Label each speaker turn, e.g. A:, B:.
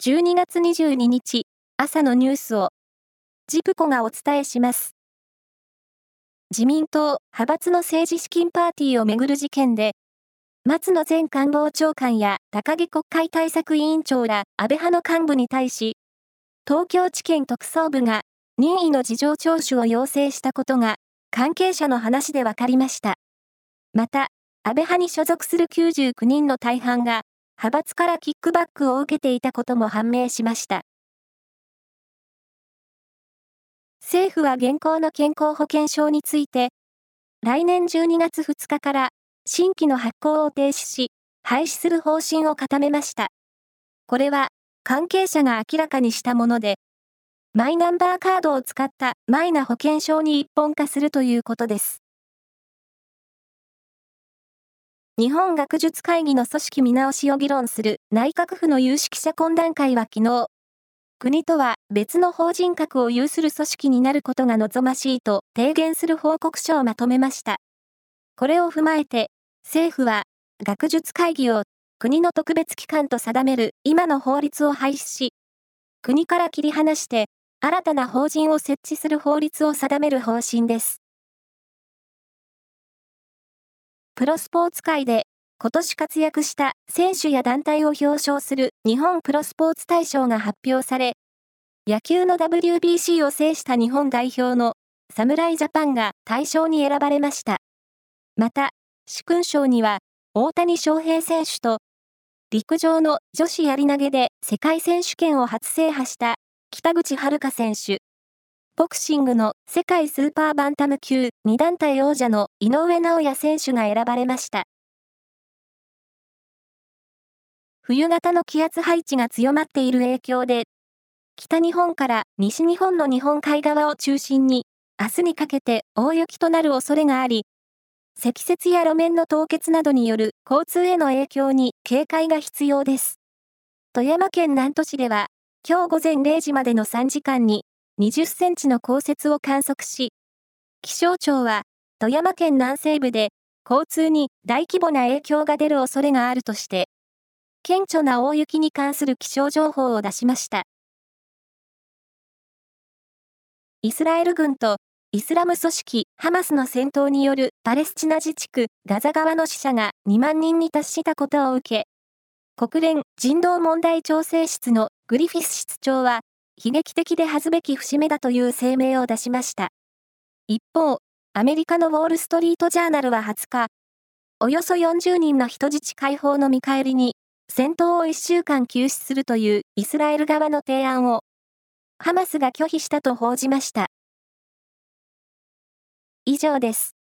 A: 12月22日朝のニュースをジプコがお伝えします。自民党派閥の政治資金パーティーをめぐる事件で松野前官房長官や高木国会対策委員長ら安倍派の幹部に対し東京地検特捜部が任意の事情聴取を要請したことが関係者の話で分かりました。また、安倍派に所属する99人の大半が派閥からキックバックを受けていたことも判明しました。政府は現行の健康保険証について、来年12月2日から新規の発行を停止し、廃止する方針を固めました。これは関係者が明らかにしたもので、マイナンバーカードを使ったマイナ保険証に一本化するということです。日本学術会議の組織見直しを議論する内閣府の有識者懇談会は昨日、国とは別の法人格を有する組織になることが望ましいと提言する報告書をまとめました。これを踏まえて、政府は学術会議を国の特別機関と定める今の法律を廃止し、国から切り離して新たな法人を設置する法律を定める方針です。プロスポーツ界で今年活躍した選手や団体を表彰する日本プロスポーツ大賞が発表され、野球の WBC を制した日本代表の侍ジャパンが大賞に選ばれました。また、殊勲賞には大谷翔平選手と陸上の女子やり投げで世界選手権を初制覇した北口榛花選手、ボクシングの世界スーパーバンタム級2団体王者の井上尚弥選手が選ばれました。冬型の気圧配置が強まっている影響で、北日本から西日本の日本海側を中心に、明日にかけて大雪となる恐れがあり、積雪や路面の凍結などによる交通への影響に警戒が必要です。富山県南砺市では、今日午前0時までの3時間に20センチの降雪を観測し、気象庁は富山県南西部で交通に大規模な影響が出る恐れがあるとして、顕著な大雪に関する気象情報を出しました。イスラエル軍とイスラム組織ハマスの戦闘によるパレスチナ自治区ガザ側の死者が2万人に達したことを受け、国連人道問題調整室のグリフィス室長は悲劇的で恥ずべき節目だという声明を出しました。一方、アメリカのウォール・ストリート・ジャーナルは20日、およそ40人の人質解放の見返りに、戦闘を1週間休止するというイスラエル側の提案を、ハマスが拒否したと報じました。以上です。